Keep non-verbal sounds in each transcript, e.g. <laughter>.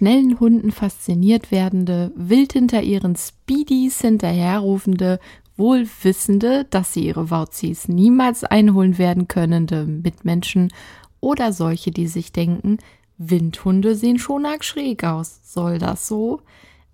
schnellen Hunden fasziniert werdende, wild hinter ihren Speedies hinterherrufende, wohl wissende, dass sie ihre Wauzis niemals einholen werden könnende Mitmenschen oder solche, die sich denken, Windhunde sehen schon arg schräg aus. Soll das so?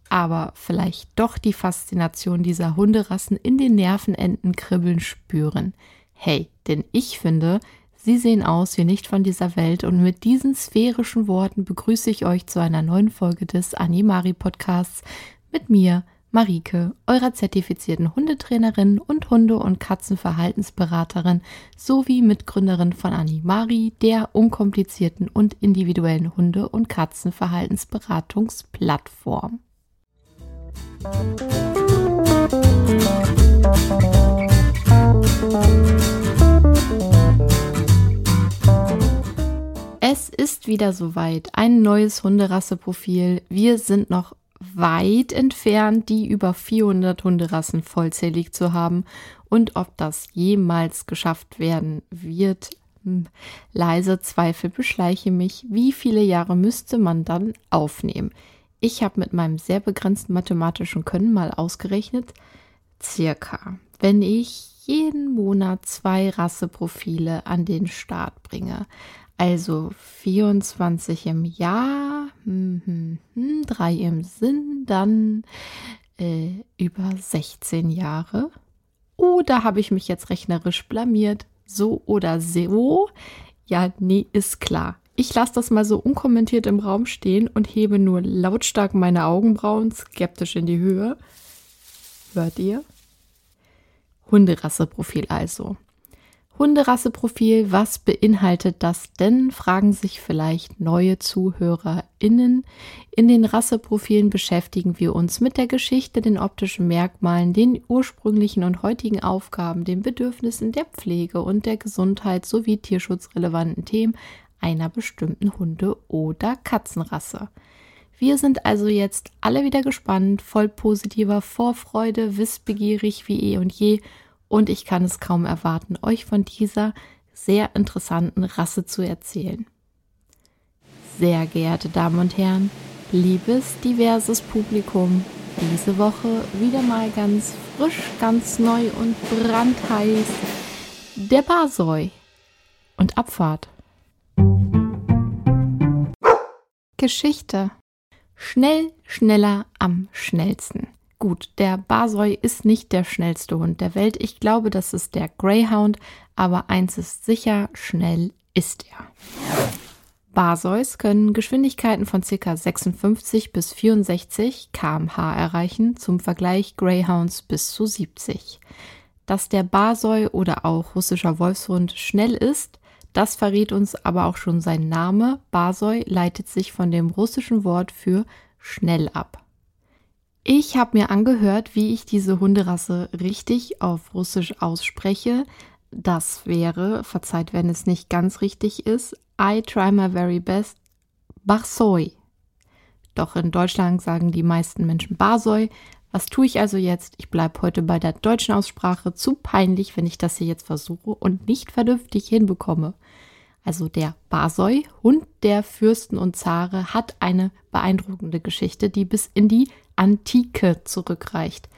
Aber vielleicht doch die Faszination dieser Hunderassen in den Nervenenden kribbeln spüren. Hey, denn ich finde, sie sehen aus wie nicht von dieser Welt und mit diesen sphärischen Worten begrüße ich euch zu einer neuen Folge des Animari Podcasts mit mir, Marike, eurer zertifizierten Hundetrainerin und Hunde- und Katzenverhaltensberaterin sowie Mitgründerin von Animari, der unkomplizierten und individuellen Hunde- und Katzenverhaltensberatungsplattform. Es ist wieder soweit. Ein neues Hunderasseprofil. Wir sind noch weit entfernt, die über 400 Hunderassen vollzählig zu haben. Und ob das jemals geschafft werden wird, hm, leise Zweifel beschleiche mich. Wie viele Jahre müsste man dann aufnehmen? Ich habe mit meinem sehr begrenzten mathematischen Können mal ausgerechnet, circa, wenn ich jeden Monat zwei Rasseprofile an den Start bringe, also 24 im Jahr, hm, hm, hm, drei im Sinn, dann äh, über 16 Jahre. Oder habe ich mich jetzt rechnerisch blamiert? So oder so? Ja, nee, ist klar. Ich lasse das mal so unkommentiert im Raum stehen und hebe nur lautstark meine Augenbrauen skeptisch in die Höhe. Hört ihr? Hunderasseprofil also. Hunderasseprofil, was beinhaltet das denn? Fragen sich vielleicht neue ZuhörerInnen. In den Rasseprofilen beschäftigen wir uns mit der Geschichte, den optischen Merkmalen, den ursprünglichen und heutigen Aufgaben, den Bedürfnissen der Pflege und der Gesundheit sowie tierschutzrelevanten Themen einer bestimmten Hunde- oder Katzenrasse. Wir sind also jetzt alle wieder gespannt, voll positiver Vorfreude, wissbegierig wie eh und je und ich kann es kaum erwarten, euch von dieser sehr interessanten Rasse zu erzählen. Sehr geehrte Damen und Herren, liebes diverses Publikum, diese Woche wieder mal ganz frisch, ganz neu und brandheiß der Basoi und Abfahrt. Geschichte. Schnell, schneller, am schnellsten. Gut, der Basoi ist nicht der schnellste Hund der Welt. Ich glaube, das ist der Greyhound, aber eins ist sicher, schnell ist er. Basois können Geschwindigkeiten von ca. 56 bis 64 km/h erreichen, zum Vergleich Greyhounds bis zu 70. Dass der Basoi oder auch russischer Wolfshund schnell ist, das verrät uns aber auch schon sein Name. Basoi leitet sich von dem russischen Wort für schnell ab. Ich habe mir angehört, wie ich diese Hunderasse richtig auf Russisch ausspreche. Das wäre, verzeiht, wenn es nicht ganz richtig ist, I try my very best, Barsoi. Doch in Deutschland sagen die meisten Menschen Barsoi. Was tue ich also jetzt? Ich bleibe heute bei der deutschen Aussprache. Zu peinlich, wenn ich das hier jetzt versuche und nicht vernünftig hinbekomme. Also der Barsoi, Hund der Fürsten und Zare, hat eine beeindruckende Geschichte, die bis in die Antike zurückreicht.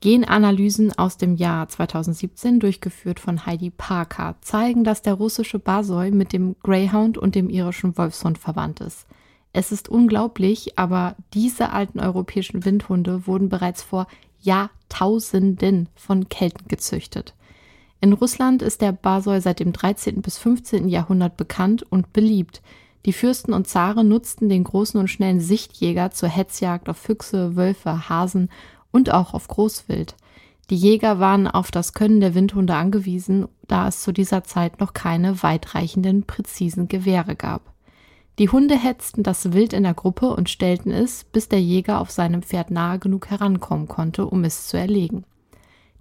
Genanalysen aus dem Jahr 2017, durchgeführt von Heidi Parker, zeigen, dass der russische Basoi mit dem Greyhound und dem irischen Wolfshund verwandt ist. Es ist unglaublich, aber diese alten europäischen Windhunde wurden bereits vor Jahrtausenden von Kelten gezüchtet. In Russland ist der Basoi seit dem 13. bis 15. Jahrhundert bekannt und beliebt. Die Fürsten und Zaren nutzten den großen und schnellen Sichtjäger zur Hetzjagd auf Füchse, Wölfe, Hasen und auch auf Großwild. Die Jäger waren auf das Können der Windhunde angewiesen, da es zu dieser Zeit noch keine weitreichenden, präzisen Gewehre gab. Die Hunde hetzten das Wild in der Gruppe und stellten es, bis der Jäger auf seinem Pferd nahe genug herankommen konnte, um es zu erlegen.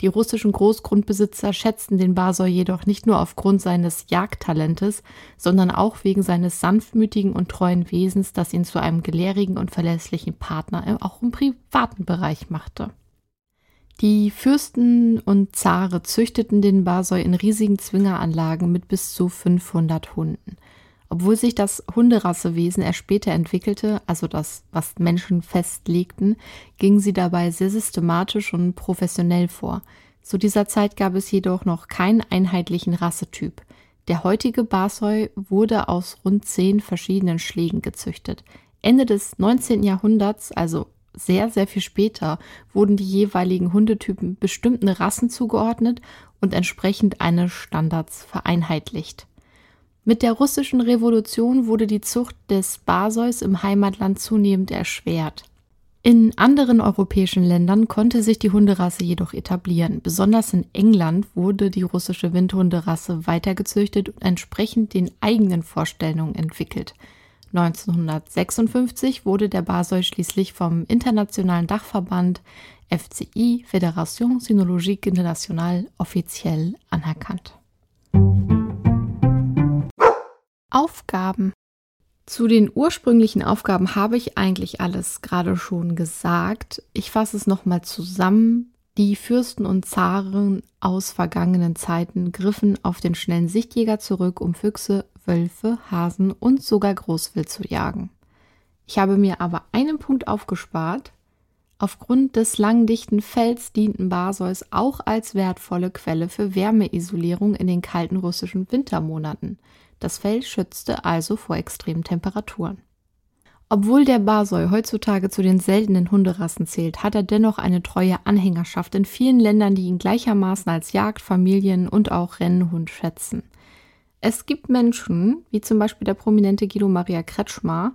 Die russischen Großgrundbesitzer schätzten den Basor jedoch nicht nur aufgrund seines Jagdtalentes, sondern auch wegen seines sanftmütigen und treuen Wesens, das ihn zu einem gelehrigen und verlässlichen Partner auch im privaten Bereich machte. Die Fürsten und Zare züchteten den Basoi in riesigen Zwingeranlagen mit bis zu 500 Hunden. Obwohl sich das Hunderassewesen erst später entwickelte, also das, was Menschen festlegten, gingen sie dabei sehr systematisch und professionell vor. Zu dieser Zeit gab es jedoch noch keinen einheitlichen Rassetyp. Der heutige Barsoy wurde aus rund zehn verschiedenen Schlägen gezüchtet. Ende des 19. Jahrhunderts, also sehr, sehr viel später, wurden die jeweiligen Hundetypen bestimmten Rassen zugeordnet und entsprechend eines Standards vereinheitlicht. Mit der russischen Revolution wurde die Zucht des Barseus im Heimatland zunehmend erschwert. In anderen europäischen Ländern konnte sich die Hunderasse jedoch etablieren. Besonders in England wurde die russische Windhunderasse weitergezüchtet und entsprechend den eigenen Vorstellungen entwickelt. 1956 wurde der Basoi schließlich vom internationalen Dachverband FCI, Fédération Cynologique Internationale, offiziell anerkannt. Aufgaben. Zu den ursprünglichen Aufgaben habe ich eigentlich alles gerade schon gesagt. Ich fasse es nochmal zusammen. Die Fürsten und Zaren aus vergangenen Zeiten griffen auf den schnellen Sichtjäger zurück, um Füchse, Wölfe, Hasen und sogar Großwild zu jagen. Ich habe mir aber einen Punkt aufgespart. Aufgrund des langen dichten Fells dienten Barsois auch als wertvolle Quelle für Wärmeisolierung in den kalten russischen Wintermonaten. Das Fell schützte also vor extremen Temperaturen. Obwohl der Barsoi heutzutage zu den seltenen Hunderassen zählt, hat er dennoch eine treue Anhängerschaft in vielen Ländern, die ihn gleichermaßen als Jagd-, Familien- und auch Rennhund schätzen. Es gibt Menschen, wie zum Beispiel der prominente Guido Maria Kretschmar,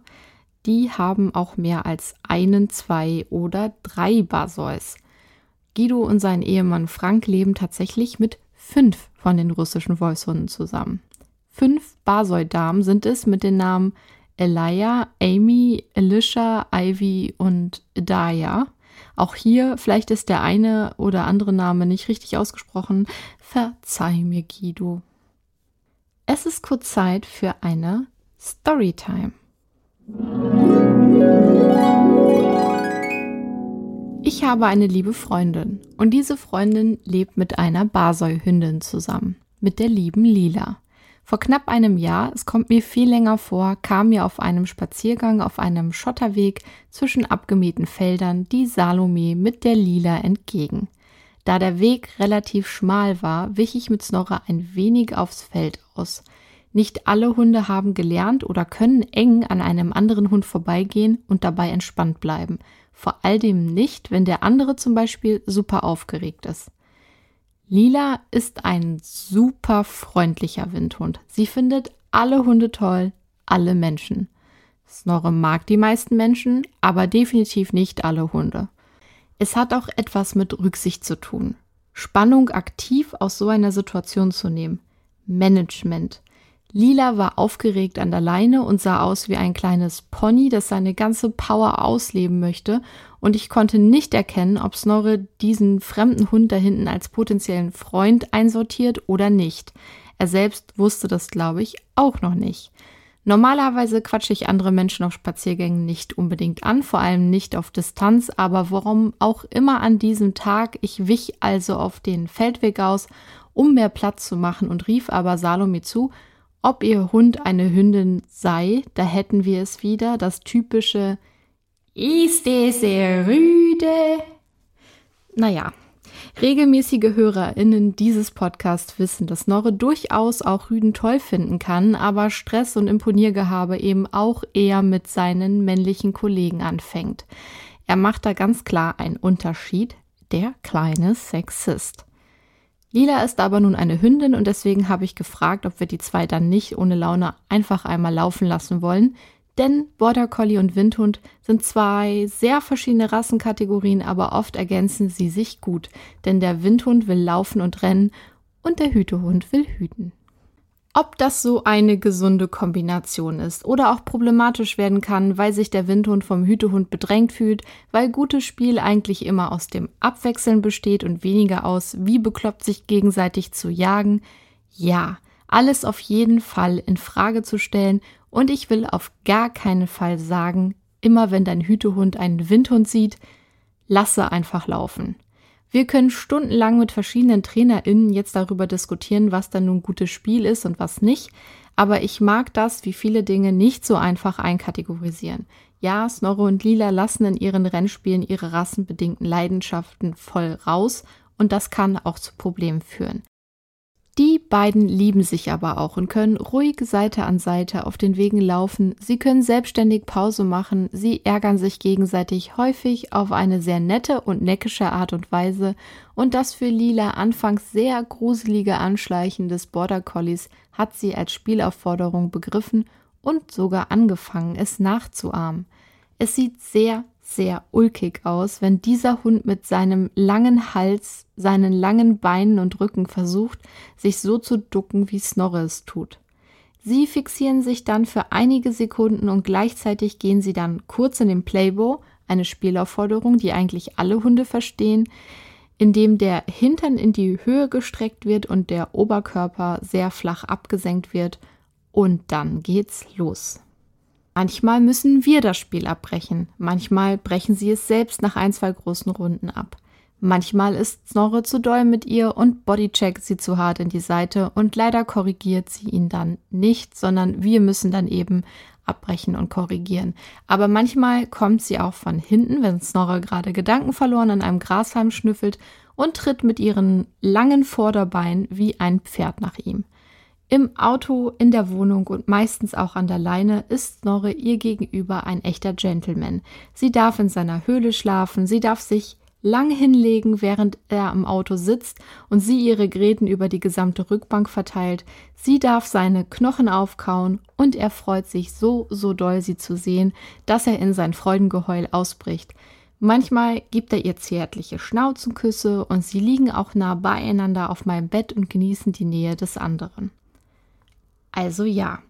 die haben auch mehr als einen, zwei oder drei Barsois. Guido und sein Ehemann Frank leben tatsächlich mit fünf von den russischen Wolfshunden zusammen. Fünf Barsoi-Damen sind es mit den Namen Elia, Amy, Alicia, Ivy und Daya. Auch hier, vielleicht ist der eine oder andere Name nicht richtig ausgesprochen. Verzeih mir, Guido. Es ist kurz Zeit für eine Storytime. Ich habe eine liebe Freundin und diese Freundin lebt mit einer Barsoi-Hündin zusammen, mit der lieben Lila. Vor knapp einem Jahr, es kommt mir viel länger vor, kam mir auf einem Spaziergang auf einem Schotterweg zwischen abgemähten Feldern die Salome mit der Lila entgegen. Da der Weg relativ schmal war, wich ich mit Snorre ein wenig aufs Feld aus. Nicht alle Hunde haben gelernt oder können eng an einem anderen Hund vorbeigehen und dabei entspannt bleiben. Vor allem nicht, wenn der andere zum Beispiel super aufgeregt ist. Lila ist ein super freundlicher Windhund. Sie findet alle Hunde toll, alle Menschen. Snorre mag die meisten Menschen, aber definitiv nicht alle Hunde. Es hat auch etwas mit Rücksicht zu tun. Spannung aktiv aus so einer Situation zu nehmen. Management. Lila war aufgeregt an der Leine und sah aus wie ein kleines Pony, das seine ganze Power ausleben möchte, und ich konnte nicht erkennen, ob Snorre diesen fremden Hund da hinten als potenziellen Freund einsortiert oder nicht. Er selbst wusste das, glaube ich, auch noch nicht. Normalerweise quatsche ich andere Menschen auf Spaziergängen nicht unbedingt an, vor allem nicht auf Distanz, aber warum auch immer an diesem Tag, ich wich also auf den Feldweg aus, um mehr Platz zu machen und rief aber Salome zu, ob ihr Hund eine Hündin sei, da hätten wir es wieder, das typische Ist es rüde? Naja, regelmäßige HörerInnen dieses Podcasts wissen, dass Norre durchaus auch Rüden toll finden kann, aber Stress und Imponiergehabe eben auch eher mit seinen männlichen Kollegen anfängt. Er macht da ganz klar einen Unterschied, der kleine Sexist. Lila ist aber nun eine Hündin und deswegen habe ich gefragt, ob wir die zwei dann nicht ohne Laune einfach einmal laufen lassen wollen. Denn Border Collie und Windhund sind zwei sehr verschiedene Rassenkategorien, aber oft ergänzen sie sich gut. Denn der Windhund will laufen und rennen und der Hütehund will hüten. Ob das so eine gesunde Kombination ist oder auch problematisch werden kann, weil sich der Windhund vom Hütehund bedrängt fühlt, weil gutes Spiel eigentlich immer aus dem Abwechseln besteht und weniger aus, wie bekloppt sich gegenseitig zu jagen, ja, alles auf jeden Fall in Frage zu stellen und ich will auf gar keinen Fall sagen, immer wenn dein Hütehund einen Windhund sieht, lasse einfach laufen. Wir können stundenlang mit verschiedenen TrainerInnen jetzt darüber diskutieren, was dann nun gutes Spiel ist und was nicht. Aber ich mag das, wie viele Dinge, nicht so einfach einkategorisieren. Ja, Snorre und Lila lassen in ihren Rennspielen ihre rassenbedingten Leidenschaften voll raus und das kann auch zu Problemen führen. Die beiden lieben sich aber auch und können ruhig Seite an Seite auf den Wegen laufen. Sie können selbstständig Pause machen. Sie ärgern sich gegenseitig häufig auf eine sehr nette und neckische Art und Weise. Und das für Lila anfangs sehr gruselige Anschleichen des Border Collies hat sie als Spielaufforderung begriffen und sogar angefangen, es nachzuahmen. Es sieht sehr, sehr ulkig aus, wenn dieser Hund mit seinem langen Hals, seinen langen Beinen und Rücken versucht, sich so zu ducken, wie Snorre es tut. Sie fixieren sich dann für einige Sekunden und gleichzeitig gehen sie dann kurz in den Playbow, eine Spielaufforderung, die eigentlich alle Hunde verstehen, indem der Hintern in die Höhe gestreckt wird und der Oberkörper sehr flach abgesenkt wird und dann geht's los. Manchmal müssen wir das Spiel abbrechen, manchmal brechen sie es selbst nach ein, zwei großen Runden ab. Manchmal ist Snorre zu doll mit ihr und bodycheckt sie zu hart in die Seite und leider korrigiert sie ihn dann nicht, sondern wir müssen dann eben abbrechen und korrigieren. Aber manchmal kommt sie auch von hinten, wenn Snorre gerade Gedanken verloren an einem Grashalm schnüffelt und tritt mit ihren langen Vorderbeinen wie ein Pferd nach ihm. Im Auto, in der Wohnung und meistens auch an der Leine ist Snorre ihr gegenüber ein echter Gentleman. Sie darf in seiner Höhle schlafen, sie darf sich lang hinlegen, während er im Auto sitzt und sie ihre Gräten über die gesamte Rückbank verteilt. Sie darf seine Knochen aufkauen und er freut sich so, so doll, sie zu sehen, dass er in sein Freudengeheul ausbricht. Manchmal gibt er ihr zärtliche Schnauzenküsse und sie liegen auch nah beieinander auf meinem Bett und genießen die Nähe des anderen. Also ja,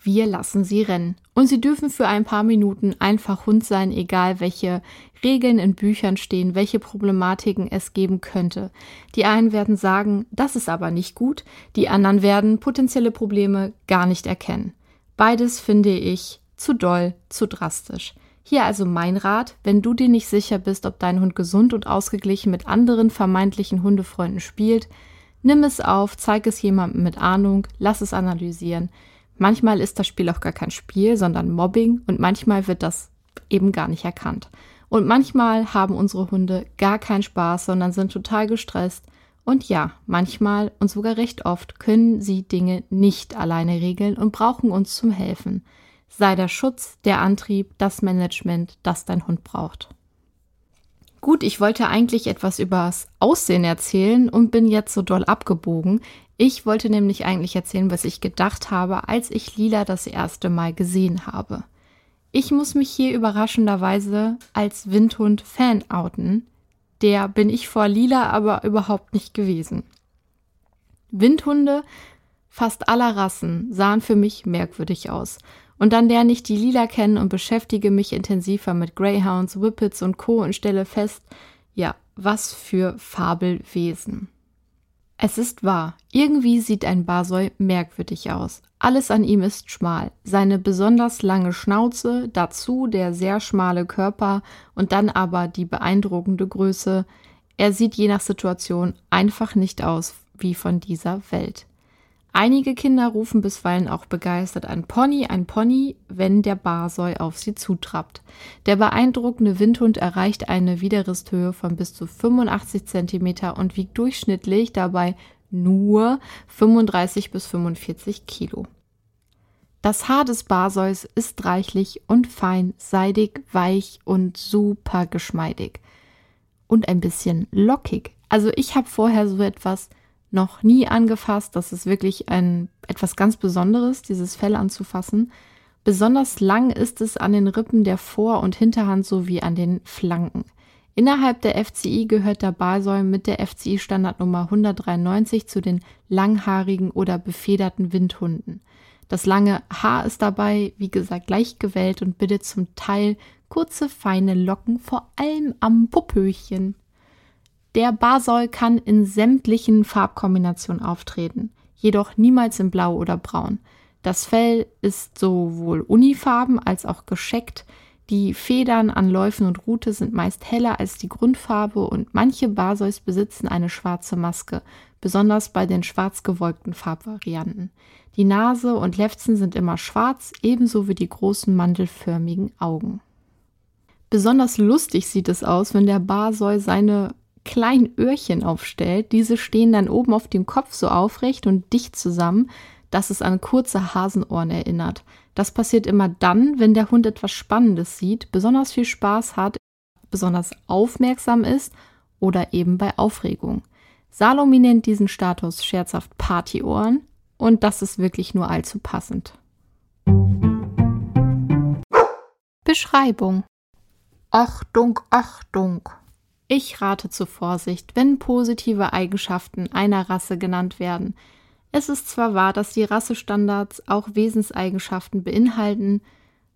wir lassen sie rennen. Und sie dürfen für ein paar Minuten einfach Hund sein, egal welche Regeln in Büchern stehen, welche Problematiken es geben könnte. Die einen werden sagen, das ist aber nicht gut, die anderen werden potenzielle Probleme gar nicht erkennen. Beides finde ich zu doll, zu drastisch. Hier also mein Rat, wenn du dir nicht sicher bist, ob dein Hund gesund und ausgeglichen mit anderen vermeintlichen Hundefreunden spielt, Nimm es auf, zeig es jemandem mit Ahnung, lass es analysieren. Manchmal ist das Spiel auch gar kein Spiel, sondern Mobbing und manchmal wird das eben gar nicht erkannt. Und manchmal haben unsere Hunde gar keinen Spaß, sondern sind total gestresst. Und ja, manchmal und sogar recht oft können sie Dinge nicht alleine regeln und brauchen uns zum Helfen. Sei der Schutz, der Antrieb, das Management, das dein Hund braucht. Gut, ich wollte eigentlich etwas übers Aussehen erzählen und bin jetzt so doll abgebogen. Ich wollte nämlich eigentlich erzählen, was ich gedacht habe, als ich Lila das erste Mal gesehen habe. Ich muss mich hier überraschenderweise als Windhund-Fan outen. Der bin ich vor Lila aber überhaupt nicht gewesen. Windhunde fast aller Rassen sahen für mich merkwürdig aus. Und dann lerne ich die Lila kennen und beschäftige mich intensiver mit Greyhounds, Whippets und Co. und stelle fest, ja, was für Fabelwesen. Es ist wahr, irgendwie sieht ein Basoi merkwürdig aus. Alles an ihm ist schmal. Seine besonders lange Schnauze, dazu der sehr schmale Körper und dann aber die beeindruckende Größe. Er sieht je nach Situation einfach nicht aus wie von dieser Welt. Einige Kinder rufen bisweilen auch begeistert ein Pony, ein Pony, wenn der Barsoi auf sie zutrappt. Der beeindruckende Windhund erreicht eine Widerristhöhe von bis zu 85 cm und wiegt durchschnittlich dabei nur 35 bis 45 Kilo. Das Haar des Barsois ist reichlich und fein, seidig, weich und super geschmeidig. Und ein bisschen lockig. Also ich habe vorher so etwas noch nie angefasst. Das ist wirklich ein etwas ganz Besonderes, dieses Fell anzufassen. Besonders lang ist es an den Rippen der Vor- und Hinterhand sowie an den Flanken. Innerhalb der FCI gehört der Balsäum mit der FCI Standardnummer 193 zu den langhaarigen oder befederten Windhunden. Das lange Haar ist dabei, wie gesagt, leicht gewellt und bildet zum Teil kurze, feine Locken, vor allem am Popöchen. Der Basol kann in sämtlichen Farbkombinationen auftreten, jedoch niemals in Blau oder Braun. Das Fell ist sowohl unifarben als auch gescheckt. Die Federn an Läufen und Rute sind meist heller als die Grundfarbe und manche Basois besitzen eine schwarze Maske, besonders bei den schwarz gewolkten Farbvarianten. Die Nase und Lefzen sind immer schwarz, ebenso wie die großen mandelförmigen Augen. Besonders lustig sieht es aus, wenn der Basoi seine kleinen Öhrchen aufstellt. Diese stehen dann oben auf dem Kopf so aufrecht und dicht zusammen, dass es an kurze Hasenohren erinnert. Das passiert immer dann, wenn der Hund etwas Spannendes sieht, besonders viel Spaß hat, besonders aufmerksam ist oder eben bei Aufregung. Salome nennt diesen Status scherzhaft Partyohren und das ist wirklich nur allzu passend. Beschreibung Achtung, Achtung! Ich rate zur Vorsicht, wenn positive Eigenschaften einer Rasse genannt werden. Es ist zwar wahr, dass die Rassestandards auch Wesenseigenschaften beinhalten,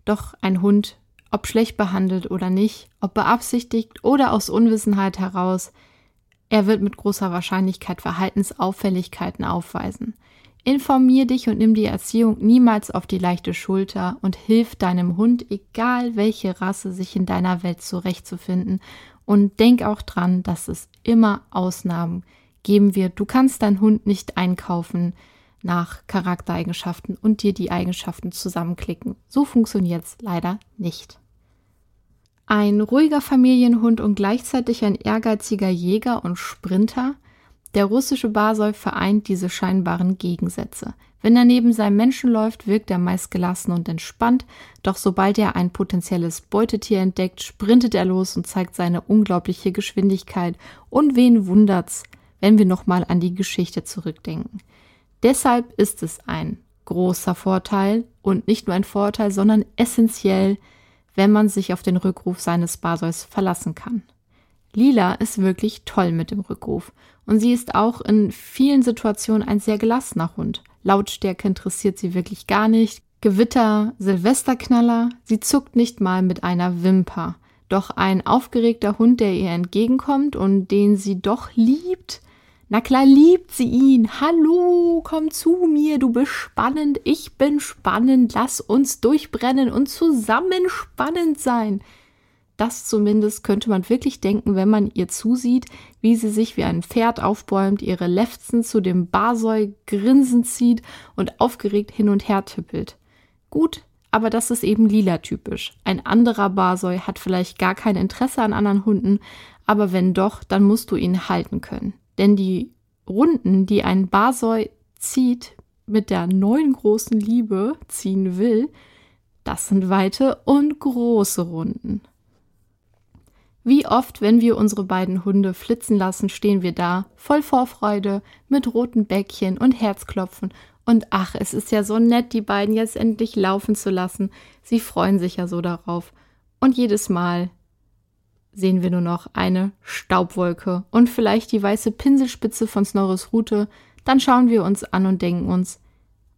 doch ein Hund, ob schlecht behandelt oder nicht, ob beabsichtigt oder aus Unwissenheit heraus, er wird mit großer Wahrscheinlichkeit Verhaltensauffälligkeiten aufweisen. Informier dich und nimm die Erziehung niemals auf die leichte Schulter und hilf deinem Hund, egal welche Rasse sich in deiner Welt zurechtzufinden. Und denk auch dran, dass es immer Ausnahmen geben wird. Du kannst deinen Hund nicht einkaufen nach Charaktereigenschaften und dir die Eigenschaften zusammenklicken. So funktioniert es leider nicht. Ein ruhiger Familienhund und gleichzeitig ein ehrgeiziger Jäger und Sprinter der russische Basoi vereint diese scheinbaren Gegensätze. Wenn er neben seinem Menschen läuft, wirkt er meist gelassen und entspannt, doch sobald er ein potenzielles Beutetier entdeckt, sprintet er los und zeigt seine unglaubliche Geschwindigkeit. Und wen wundert's, wenn wir nochmal an die Geschichte zurückdenken. Deshalb ist es ein großer Vorteil und nicht nur ein Vorteil, sondern essentiell, wenn man sich auf den Rückruf seines Basois verlassen kann. Lila ist wirklich toll mit dem Rückruf. Und sie ist auch in vielen Situationen ein sehr gelassener Hund. Lautstärke interessiert sie wirklich gar nicht. Gewitter, Silvesterknaller, sie zuckt nicht mal mit einer Wimper. Doch ein aufgeregter Hund, der ihr entgegenkommt und den sie doch liebt, na klar liebt sie ihn. Hallo, komm zu mir, du bist spannend, ich bin spannend, lass uns durchbrennen und zusammen spannend sein. Das zumindest könnte man wirklich denken, wenn man ihr zusieht, wie sie sich wie ein Pferd aufbäumt, ihre Lefzen zu dem Basoi grinsend zieht und aufgeregt hin und her tippelt. Gut, aber das ist eben lila typisch. Ein anderer Basoi hat vielleicht gar kein Interesse an anderen Hunden, aber wenn doch, dann musst du ihn halten können. Denn die Runden, die ein Basoi zieht, mit der neuen großen Liebe ziehen will, das sind weite und große Runden. Wie oft, wenn wir unsere beiden Hunde flitzen lassen, stehen wir da, voll Vorfreude, mit roten Bäckchen und Herzklopfen. Und ach, es ist ja so nett, die beiden jetzt endlich laufen zu lassen. Sie freuen sich ja so darauf. Und jedes Mal sehen wir nur noch eine Staubwolke und vielleicht die weiße Pinselspitze von Snorris Rute. Dann schauen wir uns an und denken uns,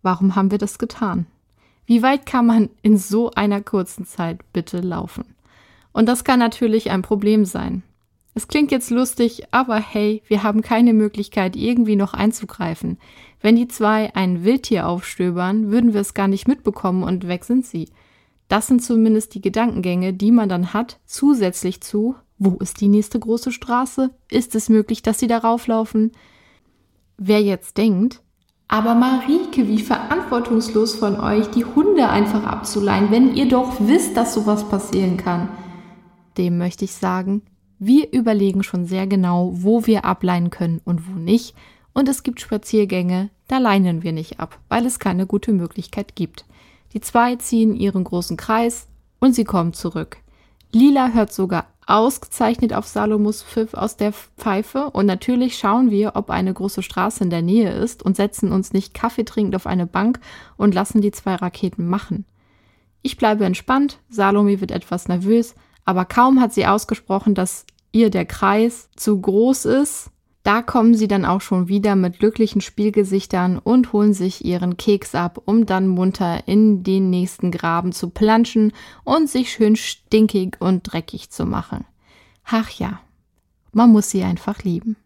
warum haben wir das getan? Wie weit kann man in so einer kurzen Zeit bitte laufen? Und das kann natürlich ein Problem sein. Es klingt jetzt lustig, aber hey, wir haben keine Möglichkeit, irgendwie noch einzugreifen. Wenn die zwei ein Wildtier aufstöbern, würden wir es gar nicht mitbekommen und weg sind sie. Das sind zumindest die Gedankengänge, die man dann hat, zusätzlich zu, wo ist die nächste große Straße? Ist es möglich, dass sie darauf laufen? Wer jetzt denkt, aber Marike, wie verantwortungslos von euch, die Hunde einfach abzuleihen, wenn ihr doch wisst, dass sowas passieren kann dem möchte ich sagen, wir überlegen schon sehr genau, wo wir ableihen können und wo nicht. Und es gibt Spaziergänge, da leinen wir nicht ab, weil es keine gute Möglichkeit gibt. Die zwei ziehen ihren großen Kreis und sie kommen zurück. Lila hört sogar ausgezeichnet auf Salomos Pfiff aus der Pfeife und natürlich schauen wir, ob eine große Straße in der Nähe ist und setzen uns nicht Kaffee trinkend auf eine Bank und lassen die zwei Raketen machen. Ich bleibe entspannt, Salome wird etwas nervös, aber kaum hat sie ausgesprochen, dass ihr der Kreis zu groß ist, da kommen sie dann auch schon wieder mit glücklichen Spielgesichtern und holen sich ihren Keks ab, um dann munter in den nächsten Graben zu planschen und sich schön stinkig und dreckig zu machen. Ach ja, man muss sie einfach lieben.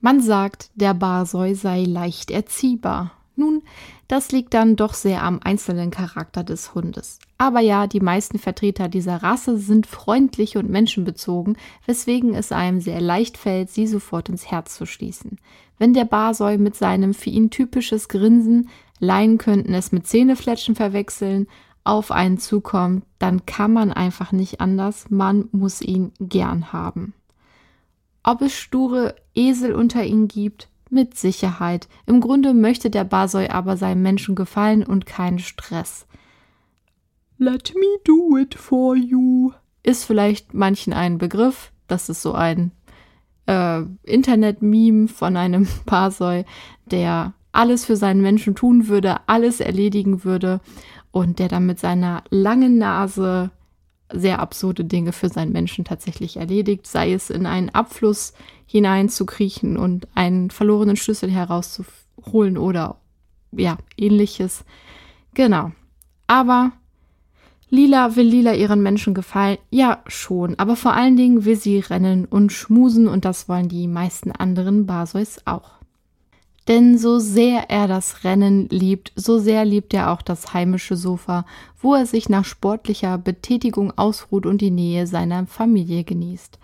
Man sagt, der Barsoi sei leicht erziehbar. Nun, das liegt dann doch sehr am einzelnen Charakter des Hundes. Aber ja, die meisten Vertreter dieser Rasse sind freundlich und menschenbezogen, weswegen es einem sehr leicht fällt, sie sofort ins Herz zu schließen. Wenn der Barsoi mit seinem für ihn typisches Grinsen, Laien könnten es mit Zähnefletschen verwechseln, auf einen zukommt, dann kann man einfach nicht anders, man muss ihn gern haben. Ob es sture Esel unter ihnen gibt, mit Sicherheit. Im Grunde möchte der Basoi aber seinem Menschen gefallen und keinen Stress. Let me do it for you. Ist vielleicht manchen ein Begriff. Das ist so ein äh, Internet-Meme von einem <laughs> Basoi, der alles für seinen Menschen tun würde, alles erledigen würde und der dann mit seiner langen Nase sehr absurde Dinge für seinen Menschen tatsächlich erledigt, sei es in einen Abfluss hineinzukriechen und einen verlorenen Schlüssel herauszuholen oder ja, ähnliches. Genau. Aber Lila will Lila ihren Menschen gefallen? Ja, schon. Aber vor allen Dingen will sie rennen und schmusen und das wollen die meisten anderen Basois auch. Denn so sehr er das Rennen liebt, so sehr liebt er auch das heimische Sofa, wo er sich nach sportlicher Betätigung ausruht und die Nähe seiner Familie genießt.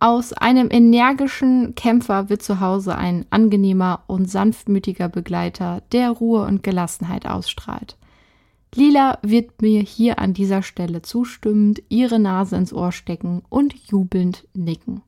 Aus einem energischen Kämpfer wird zu Hause ein angenehmer und sanftmütiger Begleiter, der Ruhe und Gelassenheit ausstrahlt. Lila wird mir hier an dieser Stelle zustimmend ihre Nase ins Ohr stecken und jubelnd nicken.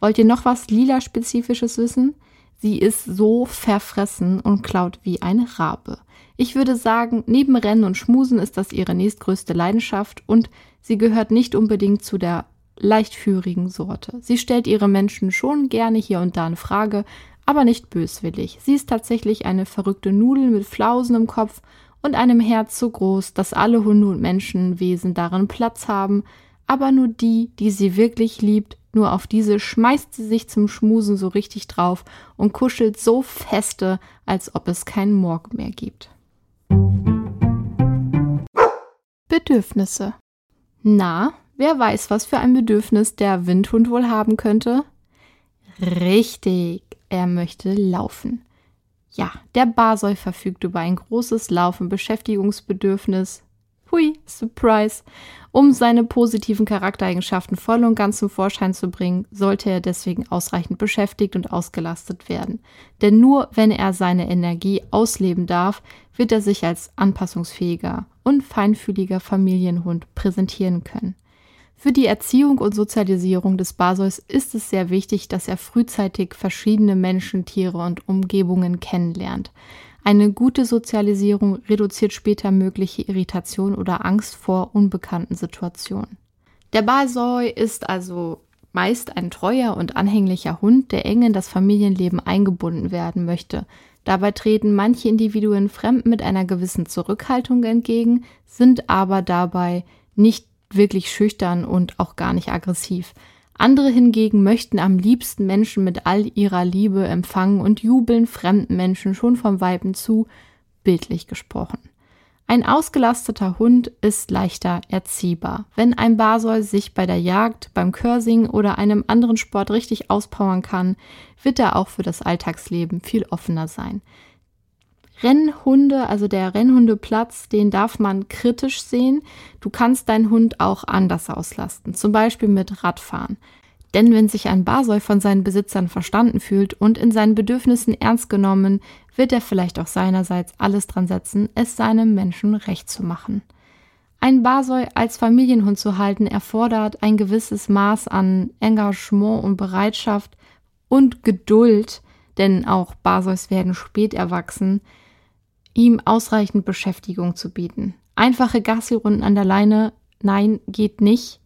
Wollt ihr noch was Lila-spezifisches wissen? Sie ist so verfressen und klaut wie ein Rabe. Ich würde sagen, neben Rennen und Schmusen ist das ihre nächstgrößte Leidenschaft und sie gehört nicht unbedingt zu der leichtführigen Sorte. Sie stellt ihre Menschen schon gerne hier und da eine Frage, aber nicht böswillig. Sie ist tatsächlich eine verrückte Nudel mit Flausen im Kopf und einem Herz so groß, dass alle Hunde und Menschenwesen darin Platz haben, aber nur die, die sie wirklich liebt, nur auf diese schmeißt sie sich zum Schmusen so richtig drauf und kuschelt so feste, als ob es keinen Morgen mehr gibt. Bedürfnisse. Na, Wer weiß, was für ein Bedürfnis der Windhund wohl haben könnte? Richtig, er möchte laufen. Ja, der Basoi verfügt über ein großes Lauf- und Beschäftigungsbedürfnis. Hui, Surprise. Um seine positiven Charaktereigenschaften voll und ganz zum Vorschein zu bringen, sollte er deswegen ausreichend beschäftigt und ausgelastet werden. Denn nur wenn er seine Energie ausleben darf, wird er sich als anpassungsfähiger und feinfühliger Familienhund präsentieren können. Für die Erziehung und Sozialisierung des Basois ist es sehr wichtig, dass er frühzeitig verschiedene Menschen, Tiere und Umgebungen kennenlernt. Eine gute Sozialisierung reduziert später mögliche Irritation oder Angst vor unbekannten Situationen. Der Basoi ist also meist ein treuer und anhänglicher Hund, der eng in das Familienleben eingebunden werden möchte. Dabei treten manche Individuen Fremden mit einer gewissen Zurückhaltung entgegen, sind aber dabei nicht wirklich schüchtern und auch gar nicht aggressiv. Andere hingegen möchten am liebsten Menschen mit all ihrer Liebe empfangen und jubeln fremden Menschen schon vom Weiben zu, bildlich gesprochen. Ein ausgelasteter Hund ist leichter erziehbar. Wenn ein Basol sich bei der Jagd, beim Cursing oder einem anderen Sport richtig auspowern kann, wird er auch für das Alltagsleben viel offener sein. Rennhunde, also der Rennhundeplatz, den darf man kritisch sehen. Du kannst deinen Hund auch anders auslasten, zum Beispiel mit Radfahren. Denn wenn sich ein Basoi von seinen Besitzern verstanden fühlt und in seinen Bedürfnissen ernst genommen, wird er vielleicht auch seinerseits alles dran setzen, es seinem Menschen recht zu machen. Ein Basoi als Familienhund zu halten erfordert ein gewisses Maß an Engagement und Bereitschaft und Geduld, denn auch Basois werden spät erwachsen, ihm ausreichend Beschäftigung zu bieten. Einfache Gassi-Runden an der Leine, nein, geht nicht.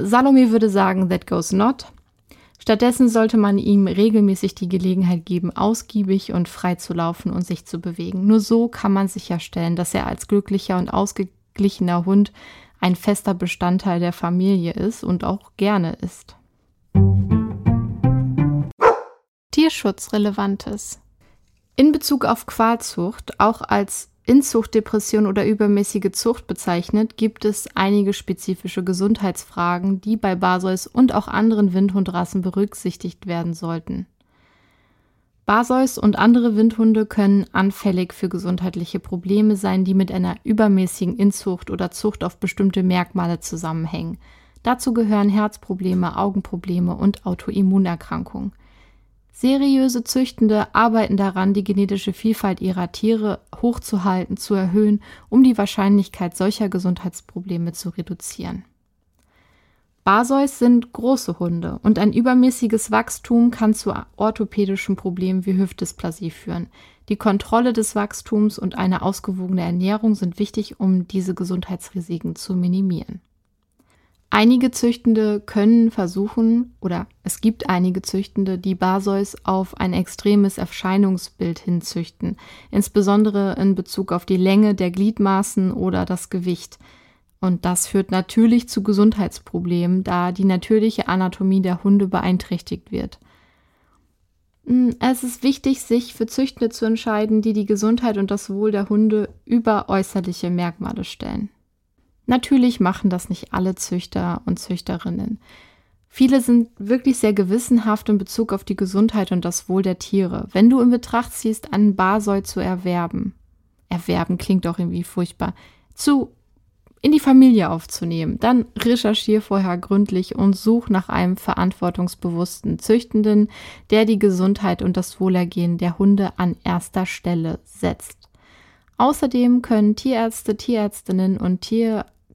Salome würde sagen, that goes not. Stattdessen sollte man ihm regelmäßig die Gelegenheit geben, ausgiebig und frei zu laufen und sich zu bewegen. Nur so kann man sicherstellen, dass er als glücklicher und ausgeglichener Hund ein fester Bestandteil der Familie ist und auch gerne ist. Tierschutzrelevantes. In Bezug auf Qualzucht, auch als Inzuchtdepression oder übermäßige Zucht bezeichnet, gibt es einige spezifische Gesundheitsfragen, die bei Basois und auch anderen Windhundrassen berücksichtigt werden sollten. Barseus und andere Windhunde können anfällig für gesundheitliche Probleme sein, die mit einer übermäßigen Inzucht oder Zucht auf bestimmte Merkmale zusammenhängen. Dazu gehören Herzprobleme, Augenprobleme und Autoimmunerkrankungen. Seriöse Züchtende arbeiten daran, die genetische Vielfalt ihrer Tiere hochzuhalten, zu erhöhen, um die Wahrscheinlichkeit solcher Gesundheitsprobleme zu reduzieren. Barseus sind große Hunde und ein übermäßiges Wachstum kann zu orthopädischen Problemen wie Hüftdysplasie führen. Die Kontrolle des Wachstums und eine ausgewogene Ernährung sind wichtig, um diese Gesundheitsrisiken zu minimieren. Einige Züchtende können versuchen, oder es gibt einige Züchtende, die Barseus auf ein extremes Erscheinungsbild hinzüchten, insbesondere in Bezug auf die Länge der Gliedmaßen oder das Gewicht. Und das führt natürlich zu Gesundheitsproblemen, da die natürliche Anatomie der Hunde beeinträchtigt wird. Hm, es ist wichtig, sich für Züchtende zu entscheiden, die die Gesundheit und das Wohl der Hunde über äußerliche Merkmale stellen. Natürlich machen das nicht alle Züchter und Züchterinnen. Viele sind wirklich sehr gewissenhaft in Bezug auf die Gesundheit und das Wohl der Tiere. Wenn du in Betracht ziehst, einen Barsoi zu erwerben, erwerben klingt auch irgendwie furchtbar, zu in die Familie aufzunehmen. Dann recherchiere vorher gründlich und such nach einem verantwortungsbewussten Züchtenden, der die Gesundheit und das Wohlergehen der Hunde an erster Stelle setzt. Außerdem können Tierärzte, Tierärztinnen und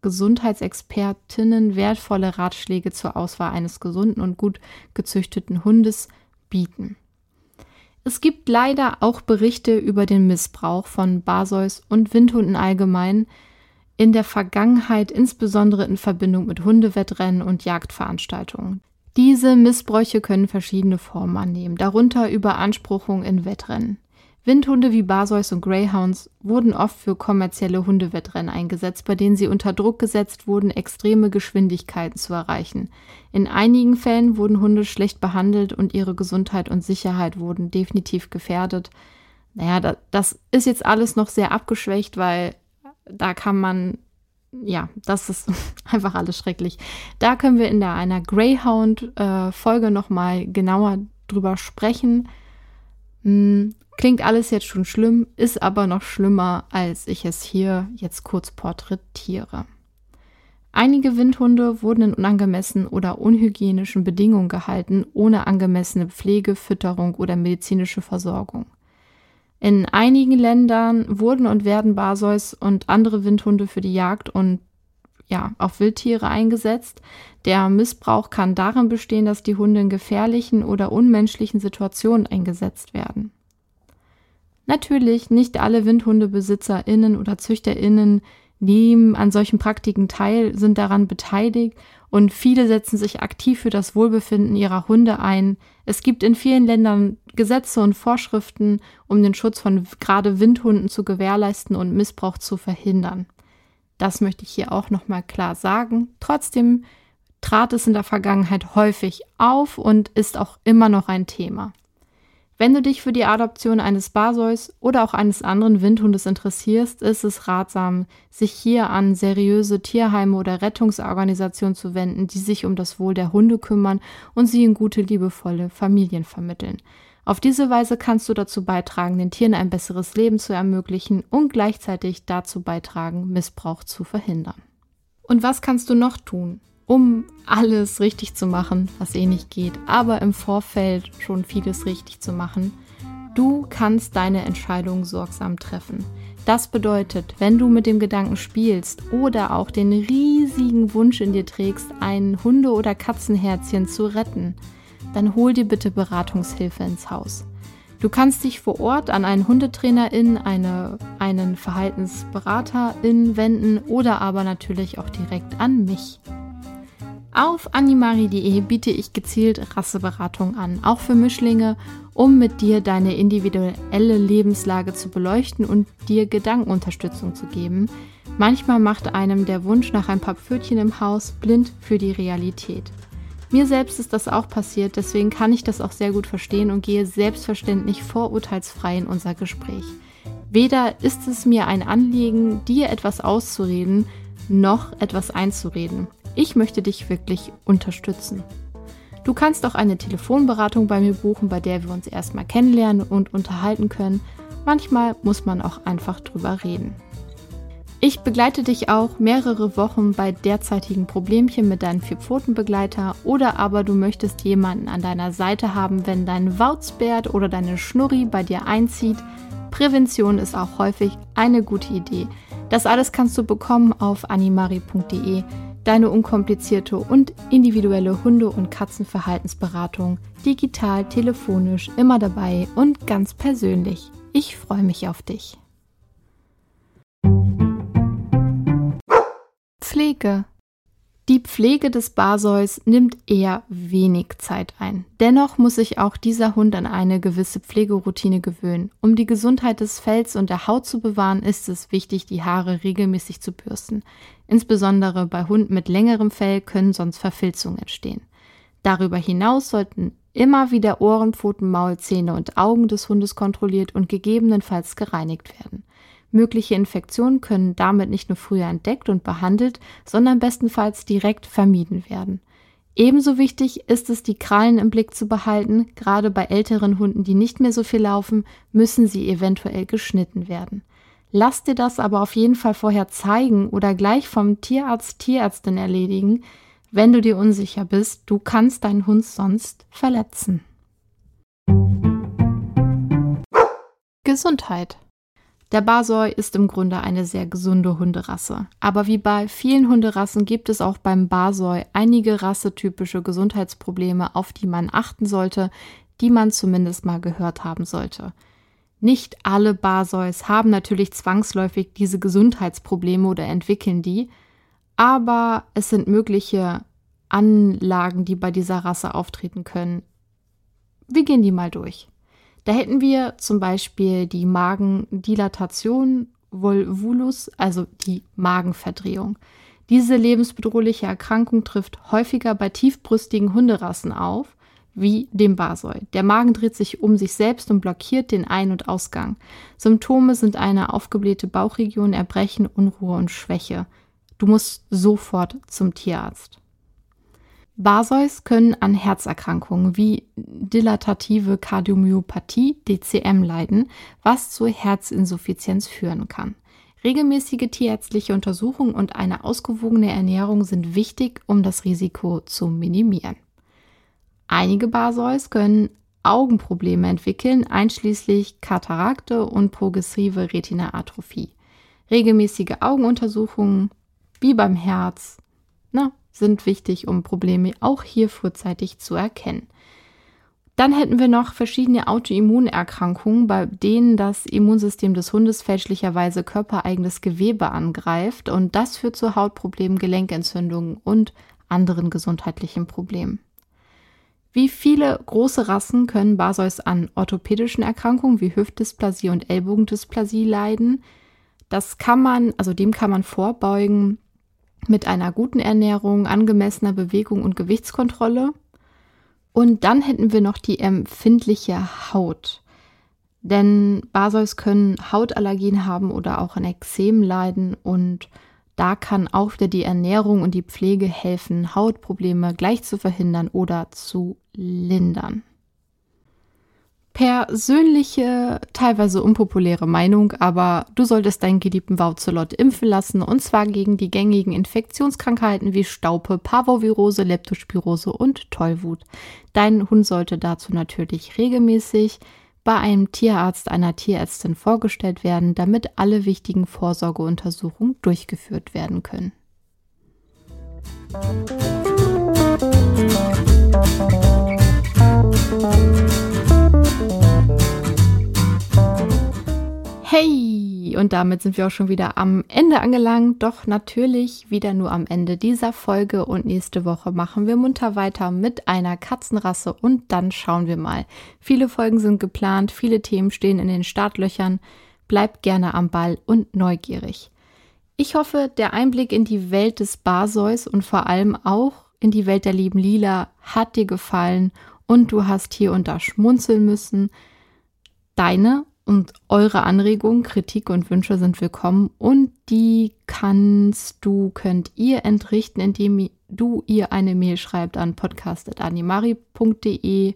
Tiergesundheitsexpertinnen wertvolle Ratschläge zur Auswahl eines gesunden und gut gezüchteten Hundes bieten. Es gibt leider auch Berichte über den Missbrauch von Barseus und Windhunden allgemein, in der Vergangenheit insbesondere in Verbindung mit Hundewettrennen und Jagdveranstaltungen. Diese Missbräuche können verschiedene Formen annehmen, darunter Überanspruchung in Wettrennen. Windhunde wie Barseus und Greyhounds wurden oft für kommerzielle Hundewettrennen eingesetzt, bei denen sie unter Druck gesetzt wurden, extreme Geschwindigkeiten zu erreichen. In einigen Fällen wurden Hunde schlecht behandelt und ihre Gesundheit und Sicherheit wurden definitiv gefährdet. Naja, das ist jetzt alles noch sehr abgeschwächt, weil da kann man, ja, das ist <laughs> einfach alles schrecklich. Da können wir in der einer Greyhound-Folge äh, nochmal genauer drüber sprechen. Hm, klingt alles jetzt schon schlimm, ist aber noch schlimmer, als ich es hier jetzt kurz porträtiere. Einige Windhunde wurden in unangemessenen oder unhygienischen Bedingungen gehalten, ohne angemessene Pflege, Fütterung oder medizinische Versorgung. In einigen Ländern wurden und werden Barseus und andere Windhunde für die Jagd und ja, auf Wildtiere eingesetzt. Der Missbrauch kann darin bestehen, dass die Hunde in gefährlichen oder unmenschlichen Situationen eingesetzt werden. Natürlich, nicht alle Windhundebesitzerinnen oder Züchterinnen nehmen an solchen Praktiken teil, sind daran beteiligt und viele setzen sich aktiv für das Wohlbefinden ihrer Hunde ein. Es gibt in vielen Ländern Gesetze und Vorschriften, um den Schutz von gerade Windhunden zu gewährleisten und Missbrauch zu verhindern. Das möchte ich hier auch nochmal klar sagen. Trotzdem trat es in der Vergangenheit häufig auf und ist auch immer noch ein Thema. Wenn du dich für die Adoption eines Barseus oder auch eines anderen Windhundes interessierst, ist es ratsam, sich hier an seriöse Tierheime oder Rettungsorganisationen zu wenden, die sich um das Wohl der Hunde kümmern und sie in gute, liebevolle Familien vermitteln. Auf diese Weise kannst du dazu beitragen, den Tieren ein besseres Leben zu ermöglichen und gleichzeitig dazu beitragen, Missbrauch zu verhindern. Und was kannst du noch tun? um alles richtig zu machen, was eh nicht geht, aber im Vorfeld schon vieles richtig zu machen. Du kannst deine Entscheidung sorgsam treffen. Das bedeutet, wenn du mit dem Gedanken spielst oder auch den riesigen Wunsch in dir trägst, ein Hunde- oder Katzenherzchen zu retten, dann hol dir bitte Beratungshilfe ins Haus. Du kannst dich vor Ort an einen Hundetrainerin, eine, einen Verhaltensberaterin wenden oder aber natürlich auch direkt an mich. Auf animari.de biete ich gezielt Rasseberatung an, auch für Mischlinge, um mit dir deine individuelle Lebenslage zu beleuchten und dir Gedankenunterstützung zu geben. Manchmal macht einem der Wunsch nach ein paar Pfötchen im Haus blind für die Realität. Mir selbst ist das auch passiert, deswegen kann ich das auch sehr gut verstehen und gehe selbstverständlich vorurteilsfrei in unser Gespräch. Weder ist es mir ein Anliegen, dir etwas auszureden, noch etwas einzureden. Ich möchte dich wirklich unterstützen. Du kannst auch eine Telefonberatung bei mir buchen, bei der wir uns erstmal kennenlernen und unterhalten können. Manchmal muss man auch einfach drüber reden. Ich begleite dich auch mehrere Wochen bei derzeitigen Problemchen mit deinem Vierpfotenbegleiter oder aber du möchtest jemanden an deiner Seite haben, wenn dein Wauzbärt oder deine Schnurri bei dir einzieht. Prävention ist auch häufig eine gute Idee. Das alles kannst du bekommen auf animari.de, deine unkomplizierte und individuelle Hunde- und Katzenverhaltensberatung, digital, telefonisch, immer dabei und ganz persönlich. Ich freue mich auf dich. Pflege. Die Pflege des Barsäus nimmt eher wenig Zeit ein. Dennoch muss sich auch dieser Hund an eine gewisse Pflegeroutine gewöhnen. Um die Gesundheit des Fells und der Haut zu bewahren, ist es wichtig, die Haare regelmäßig zu bürsten. Insbesondere bei Hunden mit längerem Fell können sonst Verfilzungen entstehen. Darüber hinaus sollten immer wieder Ohren, Pfoten, Maul, Zähne und Augen des Hundes kontrolliert und gegebenenfalls gereinigt werden. Mögliche Infektionen können damit nicht nur früher entdeckt und behandelt, sondern bestenfalls direkt vermieden werden. Ebenso wichtig ist es, die Krallen im Blick zu behalten. Gerade bei älteren Hunden, die nicht mehr so viel laufen, müssen sie eventuell geschnitten werden. Lass dir das aber auf jeden Fall vorher zeigen oder gleich vom Tierarzt, Tierärztin erledigen, wenn du dir unsicher bist. Du kannst deinen Hund sonst verletzen. Gesundheit. Der Basoi ist im Grunde eine sehr gesunde Hunderasse. Aber wie bei vielen Hunderassen gibt es auch beim Basoi einige rassetypische Gesundheitsprobleme, auf die man achten sollte, die man zumindest mal gehört haben sollte. Nicht alle Basois haben natürlich zwangsläufig diese Gesundheitsprobleme oder entwickeln die, aber es sind mögliche Anlagen, die bei dieser Rasse auftreten können. Wir gehen die mal durch. Da hätten wir zum Beispiel die Magendilatation volvulus, also die Magenverdrehung. Diese lebensbedrohliche Erkrankung trifft häufiger bei tiefbrüstigen Hunderassen auf, wie dem Basoi. Der Magen dreht sich um sich selbst und blockiert den Ein- und Ausgang. Symptome sind eine aufgeblähte Bauchregion, Erbrechen, Unruhe und Schwäche. Du musst sofort zum Tierarzt. Basois können an Herzerkrankungen wie dilatative Kardiomyopathie DCM leiden, was zur Herzinsuffizienz führen kann. Regelmäßige tierärztliche Untersuchungen und eine ausgewogene Ernährung sind wichtig, um das Risiko zu minimieren. Einige Basois können Augenprobleme entwickeln, einschließlich Katarakte und progressive Retinaatrophie. Regelmäßige Augenuntersuchungen, wie beim Herz, na, sind wichtig, um Probleme auch hier frühzeitig zu erkennen. Dann hätten wir noch verschiedene Autoimmunerkrankungen, bei denen das Immunsystem des Hundes fälschlicherweise körpereigenes Gewebe angreift und das führt zu Hautproblemen, Gelenkentzündungen und anderen gesundheitlichen Problemen. Wie viele große Rassen können Basois an orthopädischen Erkrankungen wie Hüftdysplasie und Ellbogendysplasie leiden? Das kann man, also dem kann man vorbeugen, mit einer guten Ernährung, angemessener Bewegung und Gewichtskontrolle. Und dann hätten wir noch die empfindliche Haut. Denn Basois können Hautallergien haben oder auch an Ekzem leiden und da kann auch wieder die Ernährung und die Pflege helfen, Hautprobleme gleich zu verhindern oder zu lindern persönliche, teilweise unpopuläre Meinung, aber du solltest deinen geliebten Vauzelot impfen lassen und zwar gegen die gängigen Infektionskrankheiten wie Staupe, Parvovirose, Leptospirose und Tollwut. Dein Hund sollte dazu natürlich regelmäßig bei einem Tierarzt, einer Tierärztin vorgestellt werden, damit alle wichtigen Vorsorgeuntersuchungen durchgeführt werden können. Hey, und damit sind wir auch schon wieder am Ende angelangt. Doch natürlich wieder nur am Ende dieser Folge. Und nächste Woche machen wir munter weiter mit einer Katzenrasse. Und dann schauen wir mal. Viele Folgen sind geplant, viele Themen stehen in den Startlöchern. Bleibt gerne am Ball und neugierig. Ich hoffe, der Einblick in die Welt des Basois und vor allem auch in die Welt der lieben Lila hat dir gefallen und du hast hier und da schmunzeln müssen. Deine und eure Anregungen, Kritik und Wünsche sind willkommen und die kannst du, könnt ihr entrichten, indem du ihr eine Mail schreibt an podcast.animari.de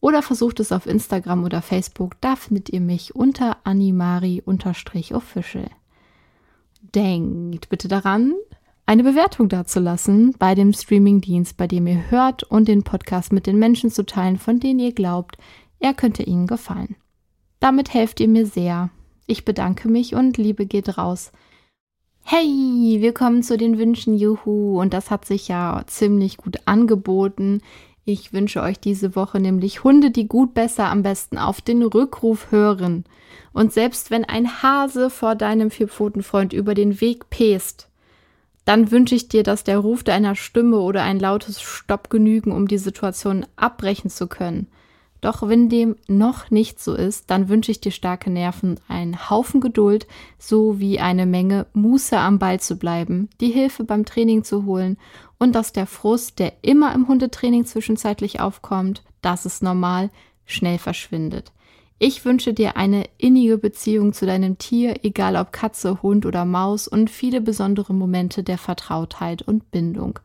oder versucht es auf Instagram oder Facebook. Da findet ihr mich unter animari-official. Denkt bitte daran, eine Bewertung dazulassen bei dem Streamingdienst, bei dem ihr hört und den Podcast mit den Menschen zu teilen, von denen ihr glaubt, er könnte ihnen gefallen. Damit helft ihr mir sehr. Ich bedanke mich und Liebe geht raus. Hey, willkommen zu den Wünschen, juhu. Und das hat sich ja ziemlich gut angeboten. Ich wünsche euch diese Woche nämlich Hunde, die gut besser am besten auf den Rückruf hören. Und selbst wenn ein Hase vor deinem Vierpfotenfreund über den Weg pest, dann wünsche ich dir, dass der Ruf deiner Stimme oder ein lautes Stopp genügen, um die Situation abbrechen zu können. Doch wenn dem noch nicht so ist, dann wünsche ich dir starke Nerven, einen Haufen Geduld sowie eine Menge Muße am Ball zu bleiben, die Hilfe beim Training zu holen und dass der Frust, der immer im Hundetraining zwischenzeitlich aufkommt, das ist normal, schnell verschwindet. Ich wünsche dir eine innige Beziehung zu deinem Tier, egal ob Katze, Hund oder Maus, und viele besondere Momente der Vertrautheit und Bindung.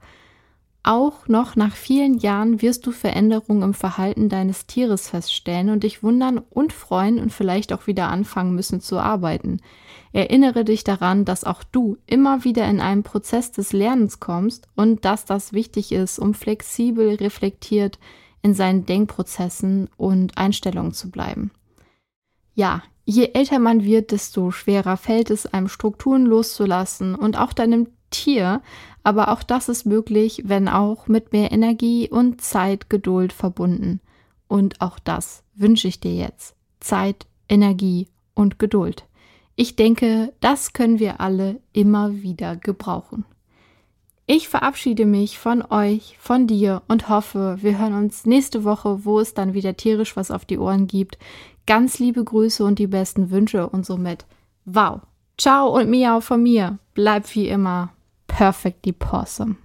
Auch noch nach vielen Jahren wirst du Veränderungen im Verhalten deines Tieres feststellen und dich wundern und freuen und vielleicht auch wieder anfangen müssen zu arbeiten. Erinnere dich daran, dass auch du immer wieder in einen Prozess des Lernens kommst und dass das wichtig ist, um flexibel reflektiert in seinen Denkprozessen und Einstellungen zu bleiben. Ja, je älter man wird, desto schwerer fällt es, einem Strukturen loszulassen und auch deinem Tier, aber auch das ist möglich, wenn auch mit mehr Energie und Zeit, Geduld verbunden. Und auch das wünsche ich dir jetzt. Zeit, Energie und Geduld. Ich denke, das können wir alle immer wieder gebrauchen. Ich verabschiede mich von euch, von dir und hoffe, wir hören uns nächste Woche, wo es dann wieder tierisch was auf die Ohren gibt. Ganz liebe Grüße und die besten Wünsche und somit wow. Ciao und Miau von mir. Bleib wie immer perfectly possum.